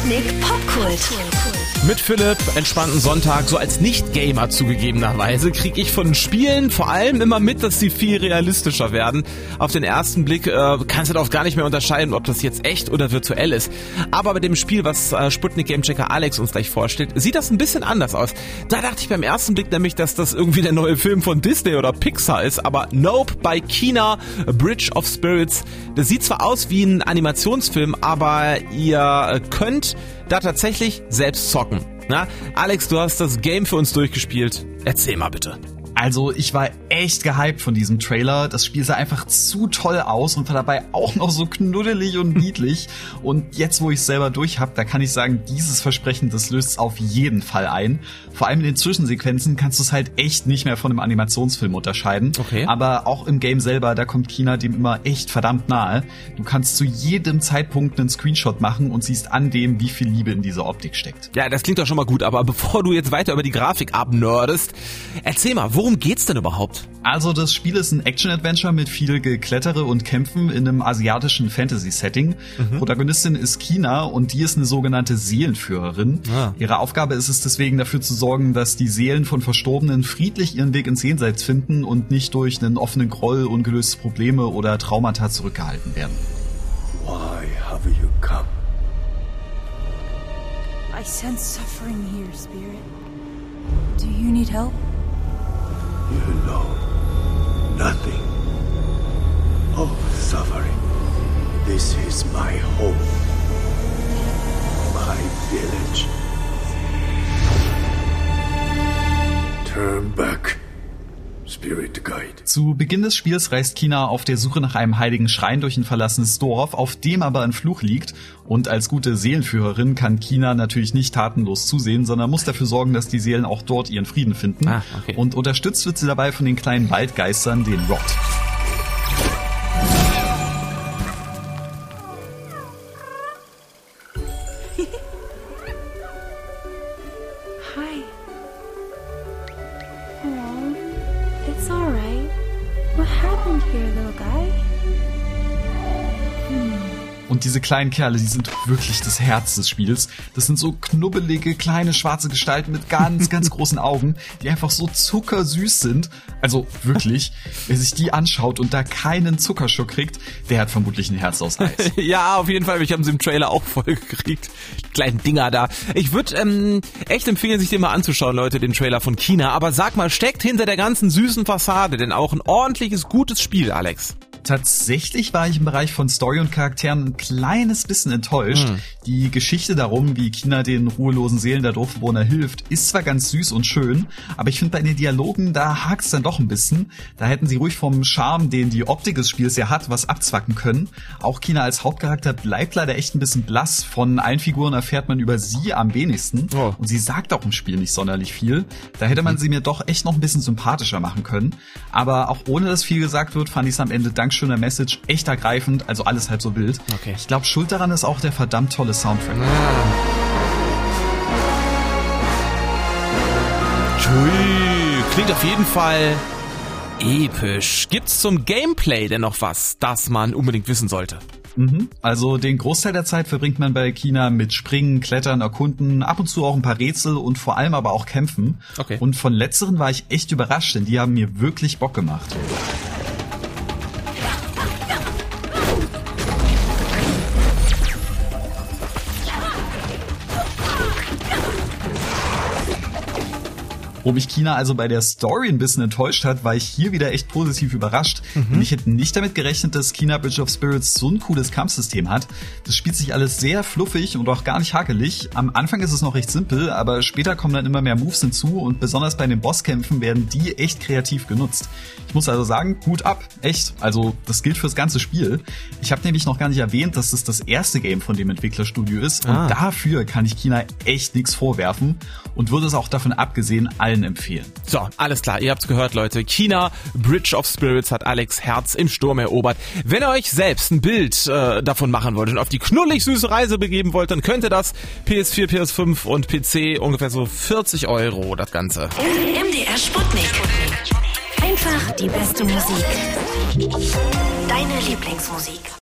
Sputnik Popkult. Mit Philipp, entspannten Sonntag, so als Nicht-Gamer zugegebenerweise, kriege ich von Spielen vor allem immer mit, dass sie viel realistischer werden. Auf den ersten Blick äh, kannst du oft gar nicht mehr unterscheiden, ob das jetzt echt oder virtuell ist. Aber bei dem Spiel, was äh, Sputnik Gamechecker Alex uns gleich vorstellt, sieht das ein bisschen anders aus. Da dachte ich beim ersten Blick nämlich, dass das irgendwie der neue Film von Disney oder Pixar ist, aber Nope bei Kina, Bridge of Spirits. Das sieht zwar aus wie ein Animationsfilm, aber ihr könnt da tatsächlich selbst zocken. Na, Alex, du hast das Game für uns durchgespielt. Erzähl mal bitte. Also ich war echt gehypt von diesem Trailer. Das Spiel sah einfach zu toll aus und war dabei auch noch so knuddelig und niedlich. und jetzt, wo ich es selber durch habe, da kann ich sagen, dieses Versprechen, das löst es auf jeden Fall ein. Vor allem in den Zwischensequenzen kannst du es halt echt nicht mehr von einem Animationsfilm unterscheiden. Okay. Aber auch im Game selber, da kommt China dem immer echt verdammt nahe. Du kannst zu jedem Zeitpunkt einen Screenshot machen und siehst an dem, wie viel Liebe in dieser Optik steckt. Ja, das klingt doch schon mal gut, aber bevor du jetzt weiter über die Grafik abnördest, erzähl mal, worum geht's denn überhaupt? Also das Spiel ist ein Action-Adventure mit viel Geklettere und Kämpfen in einem asiatischen Fantasy-Setting. Mhm. Protagonistin ist Kina und die ist eine sogenannte Seelenführerin. Ah. Ihre Aufgabe ist es deswegen dafür zu sorgen, dass die Seelen von Verstorbenen friedlich ihren Weg ins Jenseits finden und nicht durch einen offenen Groll, ungelöste Probleme oder Traumata zurückgehalten werden. Why have you come? I sense suffering here, Spirit. Do you need help? You know nothing of suffering. This is my home, my village. Turn back. Spirit Guide. Zu Beginn des Spiels reist Kina auf der Suche nach einem heiligen Schrein durch ein verlassenes Dorf, auf dem aber ein Fluch liegt. Und als gute Seelenführerin kann Kina natürlich nicht tatenlos zusehen, sondern muss dafür sorgen, dass die Seelen auch dort ihren Frieden finden. Ah, okay. Und unterstützt wird sie dabei von den kleinen Waldgeistern, den Rot. Happened here, little guy? Und diese kleinen Kerle, die sind wirklich das Herz des Spiels. Das sind so knubbelige, kleine, schwarze Gestalten mit ganz, ganz großen Augen, die einfach so zuckersüß sind. Also wirklich, wer sich die anschaut und da keinen Zuckerschock kriegt, der hat vermutlich ein Herz aus Eis. ja, auf jeden Fall. Ich habe sie im Trailer auch voll gekriegt. Die kleinen Dinger da. Ich würde ähm, echt empfehlen, sich den mal anzuschauen, Leute, den Trailer von China. Aber sag mal, steckt hinter der ganzen süßen Fassade denn auch ein ordentliches, gutes Spiel, Alex? Tatsächlich war ich im Bereich von Story und Charakteren ein kleines bisschen enttäuscht. Hm. Die Geschichte darum, wie China den ruhelosen Seelen der Dorfbewohner hilft, ist zwar ganz süß und schön, aber ich finde bei den Dialogen, da hakt's dann doch ein bisschen. Da hätten sie ruhig vom Charme, den die Optik des Spiels ja hat, was abzwacken können. Auch China als Hauptcharakter bleibt leider echt ein bisschen blass. Von allen Figuren erfährt man über sie am wenigsten. Oh. Und sie sagt auch im Spiel nicht sonderlich viel. Da hätte man sie mir doch echt noch ein bisschen sympathischer machen können. Aber auch ohne dass viel gesagt wird, fand ich es am Ende dank schöner Message echt ergreifend, also alles halb so wild. Okay. Ich glaube, schuld daran ist auch der verdammt tolle Soundtrack. Tschui, klingt auf jeden Fall episch. Gibt's zum Gameplay denn noch was, das man unbedingt wissen sollte? Mhm. Also den Großteil der Zeit verbringt man bei China mit Springen, Klettern, Erkunden, ab und zu auch ein paar Rätsel und vor allem aber auch Kämpfen. Okay. Und von letzteren war ich echt überrascht, denn die haben mir wirklich Bock gemacht. Wo mich China also bei der Story ein bisschen enttäuscht hat, war ich hier wieder echt positiv überrascht. Denn ich hätte nicht damit gerechnet, dass China Bridge of Spirits so ein cooles Kampfsystem hat. Das spielt sich alles sehr fluffig und auch gar nicht hakelig. Am Anfang ist es noch recht simpel, aber später kommen dann immer mehr Moves hinzu und besonders bei den Bosskämpfen werden die echt kreativ genutzt. Ich muss also sagen, Hut ab, echt. Also das gilt fürs ganze Spiel. Ich habe nämlich noch gar nicht erwähnt, dass es das erste Game von dem Entwicklerstudio ist und Ah. dafür kann ich China echt nichts vorwerfen und würde es auch davon abgesehen allen empfehlen. So, alles klar, ihr habt's gehört, Leute. China, Bridge of Spirits hat Alex Herz im Sturm erobert. Wenn ihr euch selbst ein Bild äh, davon machen wollt und auf die knullig süße Reise begeben wollt, dann könnt ihr das. PS4, PS5 und PC ungefähr so 40 Euro, das Ganze. MDR Sputnik. Einfach die beste Musik. Deine Lieblingsmusik.